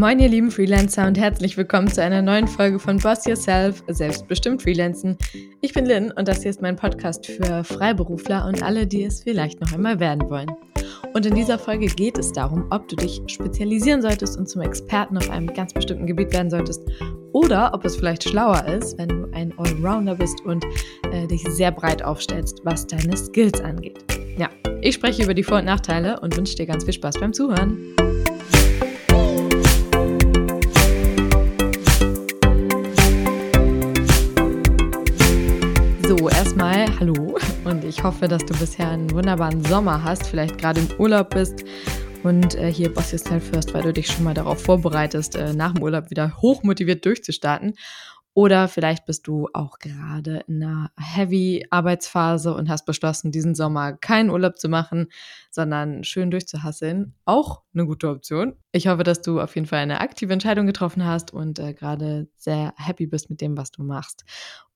Moin ihr lieben Freelancer und herzlich willkommen zu einer neuen Folge von Boss Yourself, selbstbestimmt Freelancen. Ich bin Lynn und das hier ist mein Podcast für Freiberufler und alle, die es vielleicht noch einmal werden wollen. Und in dieser Folge geht es darum, ob du dich spezialisieren solltest und zum Experten auf einem ganz bestimmten Gebiet werden solltest oder ob es vielleicht schlauer ist, wenn du ein Allrounder bist und äh, dich sehr breit aufstellst, was deine Skills angeht. Ja, ich spreche über die Vor- und Nachteile und wünsche dir ganz viel Spaß beim Zuhören. Ich hoffe, dass du bisher einen wunderbaren Sommer hast, vielleicht gerade im Urlaub bist und äh, hier Boss Yourself First, weil du dich schon mal darauf vorbereitest, äh, nach dem Urlaub wieder hochmotiviert durchzustarten. Oder vielleicht bist du auch gerade in einer Heavy-Arbeitsphase und hast beschlossen, diesen Sommer keinen Urlaub zu machen, sondern schön durchzuhasseln. Auch eine gute Option. Ich hoffe, dass du auf jeden Fall eine aktive Entscheidung getroffen hast und äh, gerade sehr happy bist mit dem, was du machst.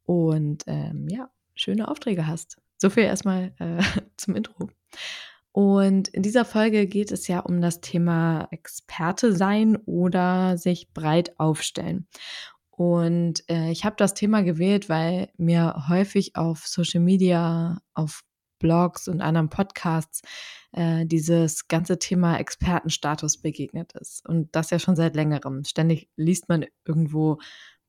Und ähm, ja, schöne Aufträge hast. So viel erstmal äh, zum Intro. Und in dieser Folge geht es ja um das Thema Experte sein oder sich breit aufstellen. Und äh, ich habe das Thema gewählt, weil mir häufig auf Social Media, auf Blogs und anderen Podcasts äh, dieses ganze Thema Expertenstatus begegnet ist. Und das ja schon seit längerem. Ständig liest man irgendwo,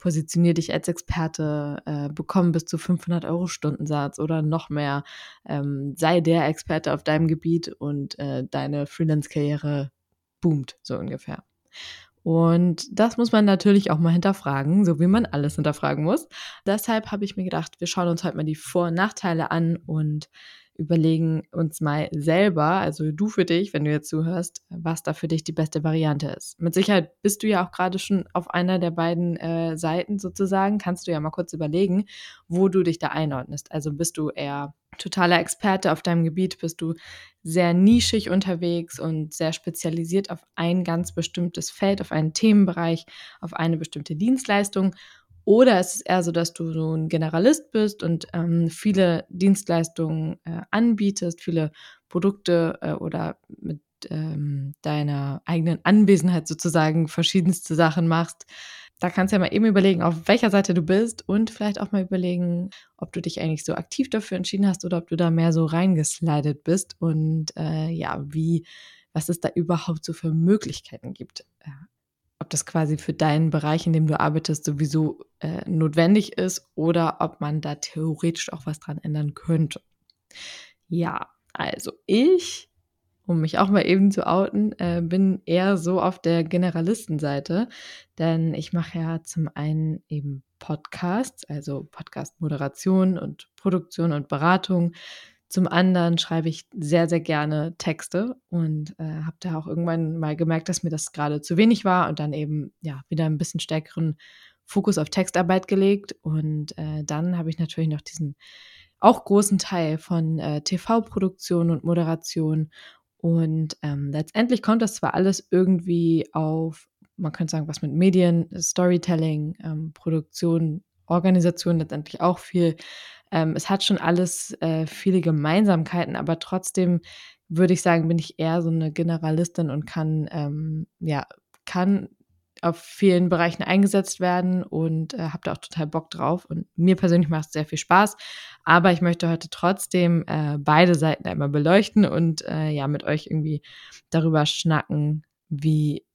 positionier dich als Experte, äh, bekomm bis zu 500 Euro Stundensatz oder noch mehr, ähm, sei der Experte auf deinem Gebiet und äh, deine Freelance-Karriere boomt, so ungefähr. Und das muss man natürlich auch mal hinterfragen, so wie man alles hinterfragen muss. Deshalb habe ich mir gedacht, wir schauen uns heute mal die Vor- und Nachteile an und überlegen uns mal selber, also du für dich, wenn du jetzt zuhörst, was da für dich die beste Variante ist. Mit Sicherheit bist du ja auch gerade schon auf einer der beiden äh, Seiten sozusagen. Kannst du ja mal kurz überlegen, wo du dich da einordnest. Also bist du eher totaler Experte auf deinem Gebiet, bist du sehr nischig unterwegs und sehr spezialisiert auf ein ganz bestimmtes Feld, auf einen Themenbereich, auf eine bestimmte Dienstleistung oder ist es eher so, dass du so ein Generalist bist und ähm, viele Dienstleistungen äh, anbietest, viele Produkte äh, oder mit ähm, deiner eigenen Anwesenheit sozusagen verschiedenste Sachen machst. Da kannst du ja mal eben überlegen, auf welcher Seite du bist und vielleicht auch mal überlegen, ob du dich eigentlich so aktiv dafür entschieden hast oder ob du da mehr so reingeslidet bist und äh, ja, wie, was es da überhaupt so für Möglichkeiten gibt. Ob das quasi für deinen Bereich, in dem du arbeitest, sowieso äh, notwendig ist oder ob man da theoretisch auch was dran ändern könnte. Ja, also ich, um mich auch mal eben zu outen, äh, bin eher so auf der Generalistenseite, denn ich mache ja zum einen eben Podcasts, also Podcast-Moderation und Produktion und Beratung zum anderen schreibe ich sehr, sehr gerne Texte und äh, habe da auch irgendwann mal gemerkt, dass mir das gerade zu wenig war und dann eben ja wieder ein bisschen stärkeren Fokus auf Textarbeit gelegt. Und äh, dann habe ich natürlich noch diesen auch großen Teil von äh, TV-Produktion und Moderation. Und ähm, letztendlich kommt das zwar alles irgendwie auf, man könnte sagen, was mit Medien, Storytelling, ähm, Produktion, Organisation letztendlich auch viel ähm, es hat schon alles äh, viele Gemeinsamkeiten, aber trotzdem würde ich sagen, bin ich eher so eine Generalistin und kann, ähm, ja, kann auf vielen Bereichen eingesetzt werden und äh, habe da auch total Bock drauf. Und mir persönlich macht es sehr viel Spaß. Aber ich möchte heute trotzdem äh, beide Seiten einmal beleuchten und äh, ja, mit euch irgendwie darüber schnacken, wie,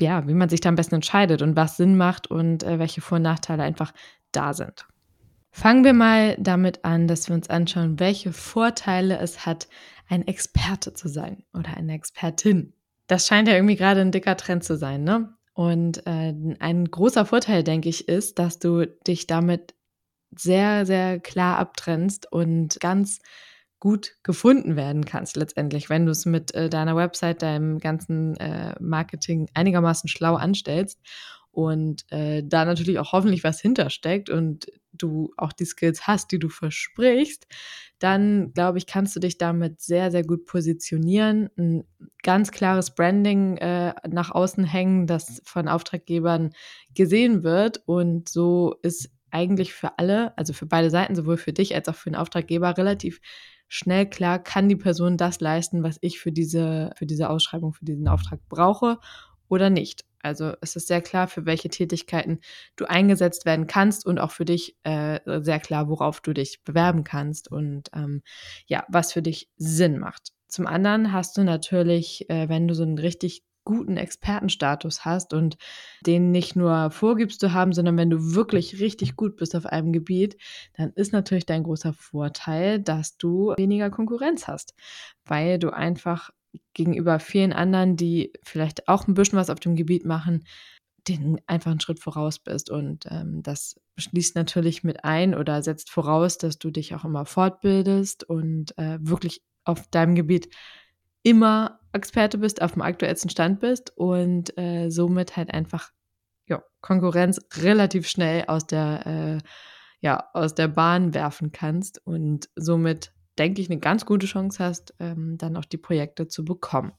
ja, wie man sich da am besten entscheidet und was Sinn macht und äh, welche Vor- und Nachteile einfach da sind. Fangen wir mal damit an, dass wir uns anschauen, welche Vorteile es hat, ein Experte zu sein oder eine Expertin. Das scheint ja irgendwie gerade ein dicker Trend zu sein, ne? Und äh, ein großer Vorteil, denke ich, ist, dass du dich damit sehr, sehr klar abtrennst und ganz gut gefunden werden kannst letztendlich, wenn du es mit äh, deiner Website, deinem ganzen äh, Marketing einigermaßen schlau anstellst und äh, da natürlich auch hoffentlich was hintersteckt und du auch die Skills hast, die du versprichst, dann glaube ich, kannst du dich damit sehr, sehr gut positionieren, ein ganz klares Branding äh, nach außen hängen, das von Auftraggebern gesehen wird. Und so ist eigentlich für alle, also für beide Seiten, sowohl für dich als auch für den Auftraggeber, relativ schnell klar, kann die Person das leisten, was ich für diese, für diese Ausschreibung, für diesen Auftrag brauche oder nicht. Also es ist sehr klar, für welche Tätigkeiten du eingesetzt werden kannst und auch für dich äh, sehr klar, worauf du dich bewerben kannst und ähm, ja, was für dich Sinn macht. Zum anderen hast du natürlich, äh, wenn du so einen richtig guten Expertenstatus hast und den nicht nur vorgibst zu haben, sondern wenn du wirklich richtig gut bist auf einem Gebiet, dann ist natürlich dein großer Vorteil, dass du weniger Konkurrenz hast, weil du einfach gegenüber vielen anderen, die vielleicht auch ein bisschen was auf dem Gebiet machen, den einfach einen Schritt voraus bist. Und ähm, das schließt natürlich mit ein oder setzt voraus, dass du dich auch immer fortbildest und äh, wirklich auf deinem Gebiet immer Experte bist, auf dem aktuellsten Stand bist und äh, somit halt einfach ja, Konkurrenz relativ schnell aus der, äh, ja, aus der Bahn werfen kannst und somit, denke ich, eine ganz gute Chance hast, ähm, dann auch die Projekte zu bekommen.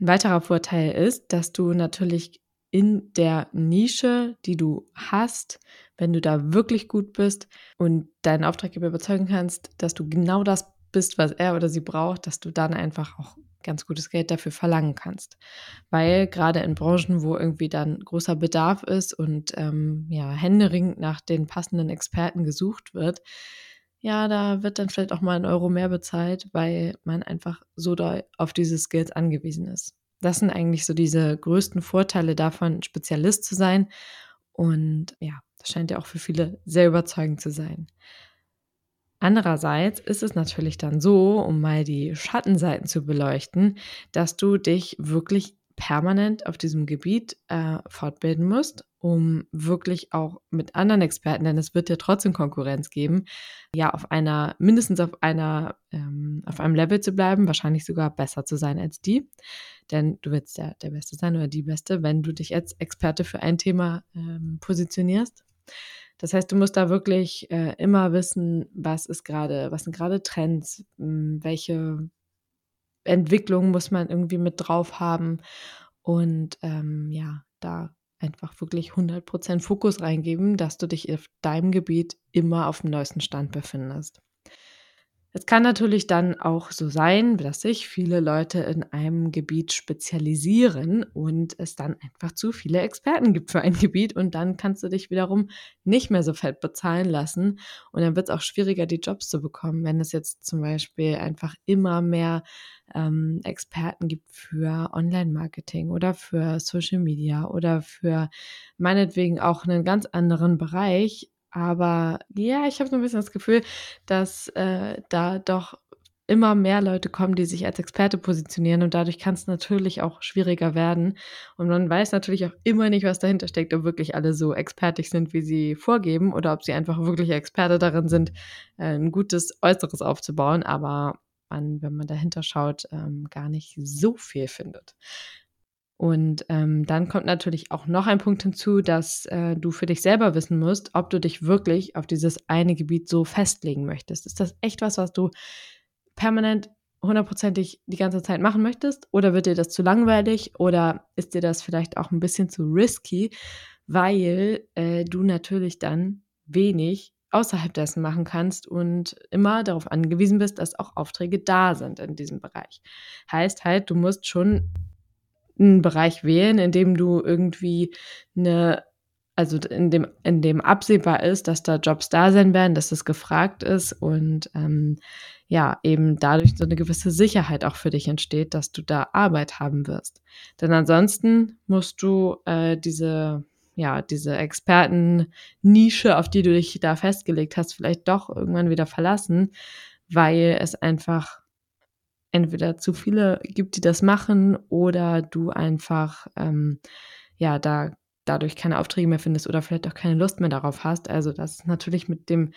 Ein weiterer Vorteil ist, dass du natürlich in der Nische, die du hast, wenn du da wirklich gut bist und deinen Auftraggeber überzeugen kannst, dass du genau das bist, was er oder sie braucht, dass du dann einfach auch ganz gutes Geld dafür verlangen kannst. Weil gerade in Branchen, wo irgendwie dann großer Bedarf ist und ähm, ja, händeringend nach den passenden Experten gesucht wird, ja, da wird dann vielleicht auch mal ein Euro mehr bezahlt, weil man einfach so doll auf diese Skills angewiesen ist. Das sind eigentlich so diese größten Vorteile davon, Spezialist zu sein. Und ja, das scheint ja auch für viele sehr überzeugend zu sein. Andererseits ist es natürlich dann so, um mal die Schattenseiten zu beleuchten, dass du dich wirklich permanent auf diesem Gebiet äh, fortbilden musst, um wirklich auch mit anderen Experten, denn es wird ja trotzdem Konkurrenz geben, ja auf einer mindestens auf einer ähm, auf einem Level zu bleiben, wahrscheinlich sogar besser zu sein als die, denn du willst ja der Beste sein oder die Beste, wenn du dich als Experte für ein Thema ähm, positionierst. Das heißt, du musst da wirklich äh, immer wissen, was ist gerade, was sind gerade Trends, mh, hm, welche Entwicklung muss man irgendwie mit drauf haben und ähm, ja, da einfach wirklich 100% Fokus reingeben, dass du dich auf deinem Gebiet immer auf dem neuesten Stand befindest. Es kann natürlich dann auch so sein, dass sich viele Leute in einem Gebiet spezialisieren und es dann einfach zu viele Experten gibt für ein Gebiet und dann kannst du dich wiederum nicht mehr so fett bezahlen lassen. Und dann wird es auch schwieriger, die Jobs zu bekommen, wenn es jetzt zum Beispiel einfach immer mehr ähm, Experten gibt für Online-Marketing oder für Social Media oder für meinetwegen auch einen ganz anderen Bereich, aber ja, ich habe so ein bisschen das Gefühl, dass äh, da doch immer mehr Leute kommen, die sich als Experte positionieren und dadurch kann es natürlich auch schwieriger werden. Und man weiß natürlich auch immer nicht, was dahinter steckt, ob wirklich alle so expertig sind, wie sie vorgeben oder ob sie einfach wirklich Experte darin sind, äh, ein gutes Äußeres aufzubauen, aber man, wenn man dahinter schaut, ähm, gar nicht so viel findet. Und ähm, dann kommt natürlich auch noch ein Punkt hinzu, dass äh, du für dich selber wissen musst, ob du dich wirklich auf dieses eine Gebiet so festlegen möchtest. Ist das echt was, was du permanent hundertprozentig die ganze Zeit machen möchtest? Oder wird dir das zu langweilig? Oder ist dir das vielleicht auch ein bisschen zu risky, weil äh, du natürlich dann wenig außerhalb dessen machen kannst und immer darauf angewiesen bist, dass auch Aufträge da sind in diesem Bereich. Heißt halt, du musst schon einen Bereich wählen, in dem du irgendwie eine, also in dem, in dem absehbar ist, dass da Jobs da sein werden, dass das gefragt ist und ähm, ja, eben dadurch so eine gewisse Sicherheit auch für dich entsteht, dass du da Arbeit haben wirst. Denn ansonsten musst du äh, diese, ja, diese Experten-Nische, auf die du dich da festgelegt hast, vielleicht doch irgendwann wieder verlassen, weil es einfach entweder zu viele gibt, die das machen, oder du einfach ähm, ja da dadurch keine Aufträge mehr findest oder vielleicht auch keine Lust mehr darauf hast. Also das ist natürlich mit dem,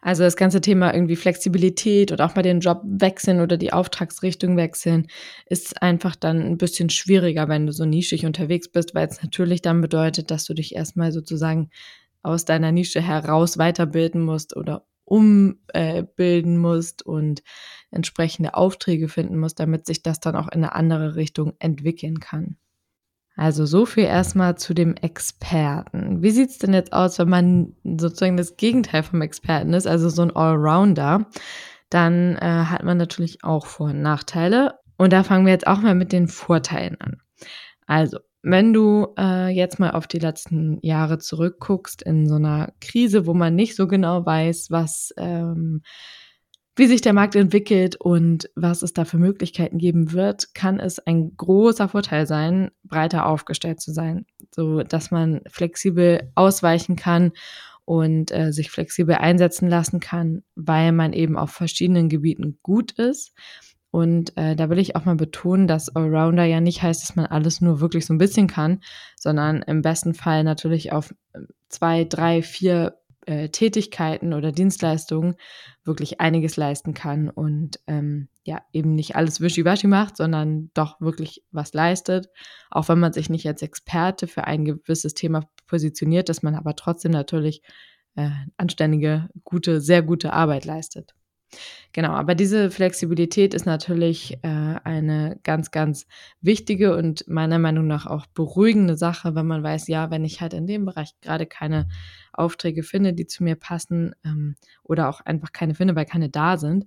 also das ganze Thema irgendwie Flexibilität oder auch mal den Job wechseln oder die Auftragsrichtung wechseln, ist einfach dann ein bisschen schwieriger, wenn du so nischig unterwegs bist, weil es natürlich dann bedeutet, dass du dich erstmal sozusagen aus deiner Nische heraus weiterbilden musst oder umbilden musst und entsprechende Aufträge finden musst, damit sich das dann auch in eine andere Richtung entwickeln kann. Also so viel erstmal zu dem Experten. Wie sieht es denn jetzt aus, wenn man sozusagen das Gegenteil vom Experten ist, also so ein Allrounder? Dann äh, hat man natürlich auch Vor- und Nachteile. Und da fangen wir jetzt auch mal mit den Vorteilen an. Also, wenn du äh, jetzt mal auf die letzten Jahre zurückguckst in so einer Krise, wo man nicht so genau weiß, was ähm, wie sich der Markt entwickelt und was es da für Möglichkeiten geben wird, kann es ein großer Vorteil sein, breiter aufgestellt zu sein, so dass man flexibel ausweichen kann und äh, sich flexibel einsetzen lassen kann, weil man eben auf verschiedenen Gebieten gut ist. Und äh, da will ich auch mal betonen, dass Allrounder ja nicht heißt, dass man alles nur wirklich so ein bisschen kann, sondern im besten Fall natürlich auf äh, zwei, drei, vier äh, Tätigkeiten oder Dienstleistungen wirklich einiges leisten kann und ähm, ja, eben nicht alles wischiwaschi macht, sondern doch wirklich was leistet. Auch wenn man sich nicht als Experte für ein gewisses Thema positioniert, dass man aber trotzdem natürlich äh, anständige, gute, sehr gute Arbeit leistet. Genau, aber diese Flexibilität ist natürlich äh, eine ganz, ganz wichtige und meiner Meinung nach auch beruhigende Sache, wenn man weiß, ja, wenn ich halt in dem Bereich gerade keine Aufträge finde, die zu mir passen ähm, oder auch einfach keine finde, weil keine da sind,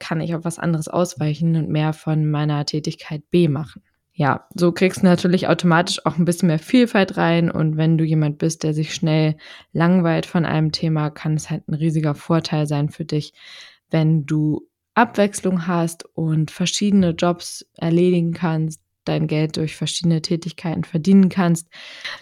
kann ich auf was anderes ausweichen und mehr von meiner Tätigkeit B machen. Ja, so kriegst du natürlich automatisch auch ein bisschen mehr Vielfalt rein und wenn du jemand bist, der sich schnell langweilt von einem Thema, kann es halt ein riesiger Vorteil sein für dich, wenn du Abwechslung hast und verschiedene Jobs erledigen kannst, dein Geld durch verschiedene Tätigkeiten verdienen kannst.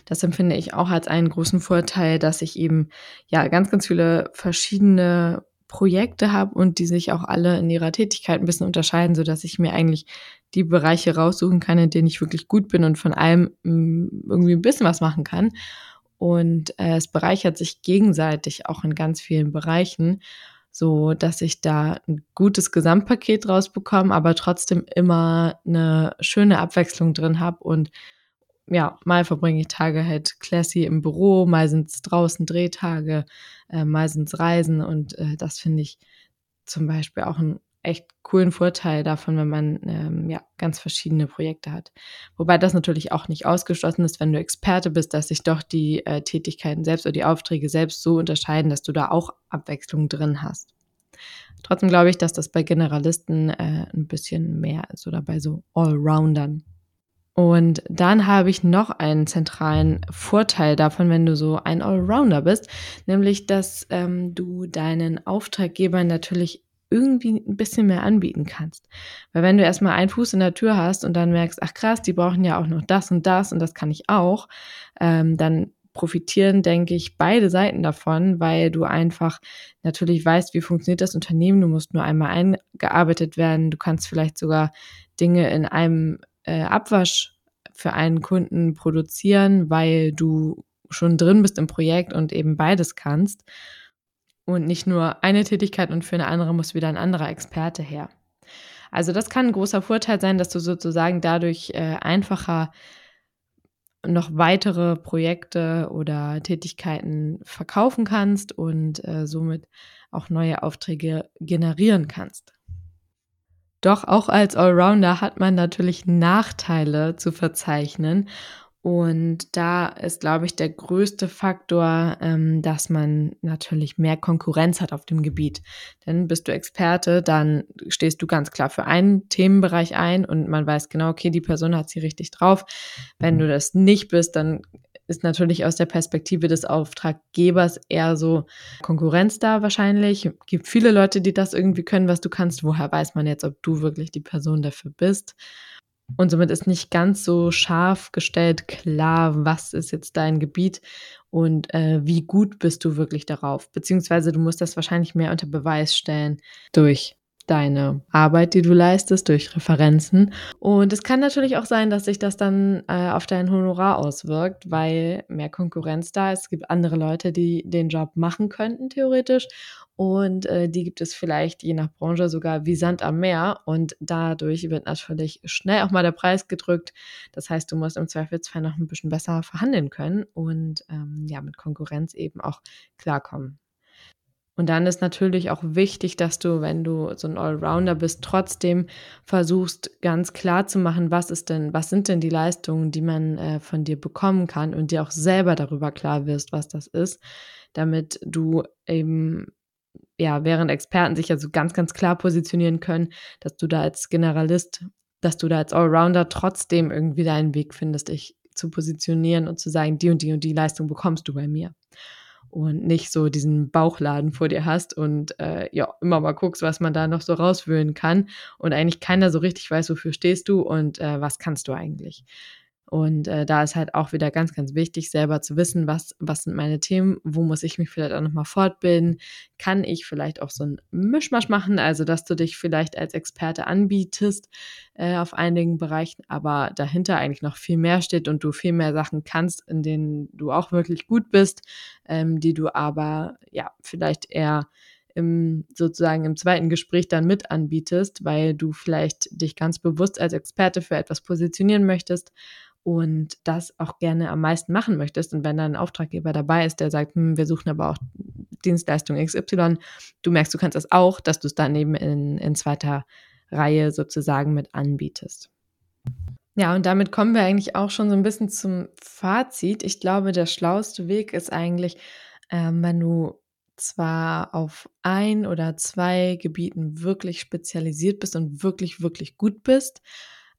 Das empfinde ich auch als einen großen Vorteil, dass ich eben ja ganz, ganz viele verschiedene Projekte habe und die sich auch alle in ihrer Tätigkeit ein bisschen unterscheiden, so dass ich mir eigentlich die Bereiche raussuchen kann, in denen ich wirklich gut bin und von allem mm, irgendwie ein bisschen was machen kann. Und äh, es bereichert sich gegenseitig auch in ganz vielen Bereichen so dass ich da ein gutes Gesamtpaket rausbekomme, aber trotzdem immer eine schöne Abwechslung drin habe und ja, mal verbringe ich Tage halt classy im Büro, mal sind es draußen Drehtage, äh, mal sind es Reisen und äh, das finde ich zum Beispiel auch einen echt coolen Vorteil davon, wenn man ähm, ja ganz verschiedene Projekte hat. Wobei das natürlich auch nicht ausgeschlossen ist, wenn du Experte bist, dass sich doch die äh, Tätigkeiten selbst oder die Aufträge selbst so unterscheiden, dass du da auch Abwechslung drin hast. Trotzdem glaube ich, dass das bei Generalisten äh, ein bisschen mehr ist oder bei so Allroundern. Und dann habe ich noch einen zentralen Vorteil davon, wenn du so ein Allrounder bist, nämlich dass ähm, du deinen Auftraggebern natürlich irgendwie ein bisschen mehr anbieten kannst. Weil wenn du erstmal einen Fuß in der Tür hast und dann merkst, ach krass, die brauchen ja auch noch das und das und das kann ich auch, ähm, dann profitieren, denke ich, beide Seiten davon, weil du einfach natürlich weißt, wie funktioniert das Unternehmen. Du musst nur einmal eingearbeitet werden. Du kannst vielleicht sogar Dinge in einem äh, Abwasch für einen Kunden produzieren, weil du schon drin bist im Projekt und eben beides kannst und nicht nur eine Tätigkeit und für eine andere muss wieder ein anderer Experte her. Also das kann ein großer Vorteil sein, dass du sozusagen dadurch äh, einfacher noch weitere Projekte oder Tätigkeiten verkaufen kannst und äh, somit auch neue Aufträge generieren kannst. Doch auch als Allrounder hat man natürlich Nachteile zu verzeichnen und da ist, glaube ich, der größte Faktor, ähm, dass man natürlich mehr Konkurrenz hat auf dem Gebiet. Denn bist du Experte, dann stehst du ganz klar für einen Themenbereich ein und man weiß genau, okay, die Person hat sie richtig drauf. Wenn du das nicht bist, dann ist natürlich aus der Perspektive des Auftraggebers eher so Konkurrenz da wahrscheinlich. Es gibt viele Leute, die das irgendwie können, was du kannst. Woher weiß man jetzt, ob du wirklich die Person dafür bist? Und somit ist nicht ganz so scharf gestellt klar, was ist jetzt dein Gebiet und äh, wie gut bist du wirklich darauf. Beziehungsweise du musst das wahrscheinlich mehr unter Beweis stellen durch deine Arbeit, die du leistest, durch Referenzen. Und es kann natürlich auch sein, dass sich das dann äh, auf dein Honorar auswirkt, weil mehr Konkurrenz da ist. Es gibt andere Leute, die den Job machen könnten, theoretisch. Und äh, die gibt es vielleicht je nach Branche sogar wie Sand am Meer. Und dadurch wird natürlich schnell auch mal der Preis gedrückt. Das heißt, du musst im Zweifelsfall noch ein bisschen besser verhandeln können und ähm, ja, mit Konkurrenz eben auch klarkommen. Und dann ist natürlich auch wichtig, dass du, wenn du so ein Allrounder bist, trotzdem versuchst, ganz klar zu machen, was ist denn, was sind denn die Leistungen, die man äh, von dir bekommen kann und dir auch selber darüber klar wirst, was das ist, damit du eben, ja, während Experten sich also ganz, ganz klar positionieren können, dass du da als Generalist, dass du da als Allrounder trotzdem irgendwie deinen Weg findest. Ich zu positionieren und zu sagen, die und die und die Leistung bekommst du bei mir. Und nicht so diesen Bauchladen vor dir hast und äh, ja, immer mal guckst, was man da noch so rauswühlen kann und eigentlich keiner so richtig weiß, wofür stehst du und äh, was kannst du eigentlich. Und äh, da ist halt auch wieder ganz, ganz wichtig, selber zu wissen, was, was sind meine Themen, wo muss ich mich vielleicht auch nochmal fortbilden, kann ich vielleicht auch so ein Mischmasch machen, also dass du dich vielleicht als Experte anbietest äh, auf einigen Bereichen, aber dahinter eigentlich noch viel mehr steht und du viel mehr Sachen kannst, in denen du auch wirklich gut bist, ähm, die du aber ja vielleicht eher im, sozusagen im zweiten Gespräch dann mit anbietest, weil du vielleicht dich ganz bewusst als Experte für etwas positionieren möchtest und das auch gerne am meisten machen möchtest und wenn dann ein Auftraggeber dabei ist, der sagt, hm, wir suchen aber auch Dienstleistung XY, du merkst, du kannst das auch, dass du es dann eben in, in zweiter Reihe sozusagen mit anbietest. Ja, und damit kommen wir eigentlich auch schon so ein bisschen zum Fazit. Ich glaube, der schlauste Weg ist eigentlich, ähm, wenn du zwar auf ein oder zwei Gebieten wirklich spezialisiert bist und wirklich, wirklich gut bist,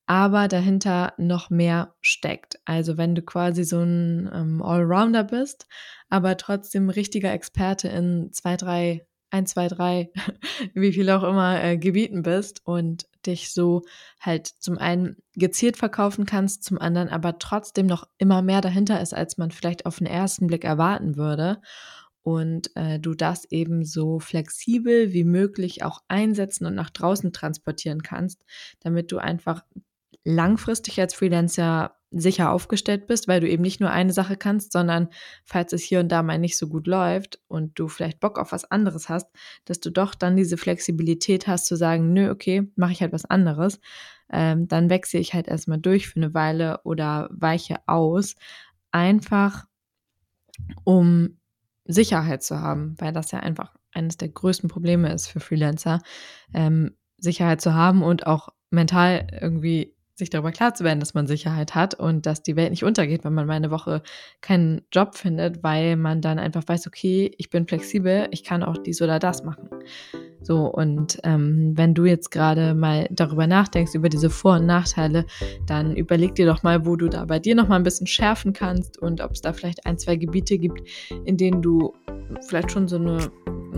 aber dahinter noch mehr steckt. Also wenn du quasi so ein ähm, Allrounder bist, aber trotzdem richtiger Experte in zwei, drei, ein, zwei, drei, wie viel auch immer äh, Gebieten bist und dich so halt zum einen gezielt verkaufen kannst, zum anderen aber trotzdem noch immer mehr dahinter ist, als man vielleicht auf den ersten Blick erwarten würde und äh, du das eben so flexibel wie möglich auch einsetzen und nach draußen transportieren kannst, damit du einfach langfristig als Freelancer sicher aufgestellt bist, weil du eben nicht nur eine Sache kannst, sondern falls es hier und da mal nicht so gut läuft und du vielleicht Bock auf was anderes hast, dass du doch dann diese Flexibilität hast zu sagen, nö, okay, mache ich halt was anderes, ähm, dann wechsle ich halt erstmal durch für eine Weile oder weiche aus, einfach um Sicherheit zu haben, weil das ja einfach eines der größten Probleme ist für Freelancer, ähm, Sicherheit zu haben und auch mental irgendwie sich darüber klar zu werden, dass man Sicherheit hat und dass die Welt nicht untergeht, wenn man mal eine Woche keinen Job findet, weil man dann einfach weiß, okay, ich bin flexibel, ich kann auch dies oder das machen. So, und ähm, wenn du jetzt gerade mal darüber nachdenkst, über diese Vor- und Nachteile, dann überleg dir doch mal, wo du da bei dir noch mal ein bisschen schärfen kannst und ob es da vielleicht ein, zwei Gebiete gibt, in denen du vielleicht schon so eine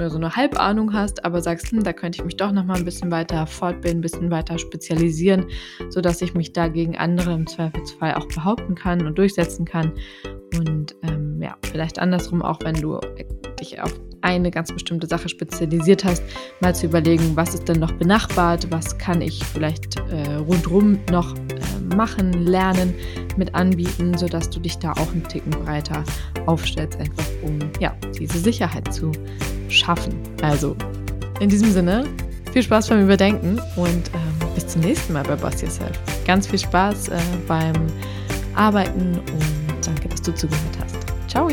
so eine Halbahnung hast, aber sagst, hm, da könnte ich mich doch noch mal ein bisschen weiter fortbilden, ein bisschen weiter spezialisieren, sodass ich mich da gegen andere im Zweifelsfall auch behaupten kann und durchsetzen kann. Und ähm, ja, vielleicht andersrum auch, wenn du dich auf eine ganz bestimmte Sache spezialisiert hast, mal zu überlegen, was ist denn noch benachbart, was kann ich vielleicht äh, rundherum noch äh, machen, lernen, mit anbieten, sodass du dich da auch einen Ticken breiter aufstellst, einfach um ja, diese Sicherheit zu schaffen. Also in diesem Sinne, viel Spaß beim Überdenken und ähm, bis zum nächsten Mal bei Boss Yourself. Ganz viel Spaß äh, beim Arbeiten und danke, dass du zugehört hast. Ciao!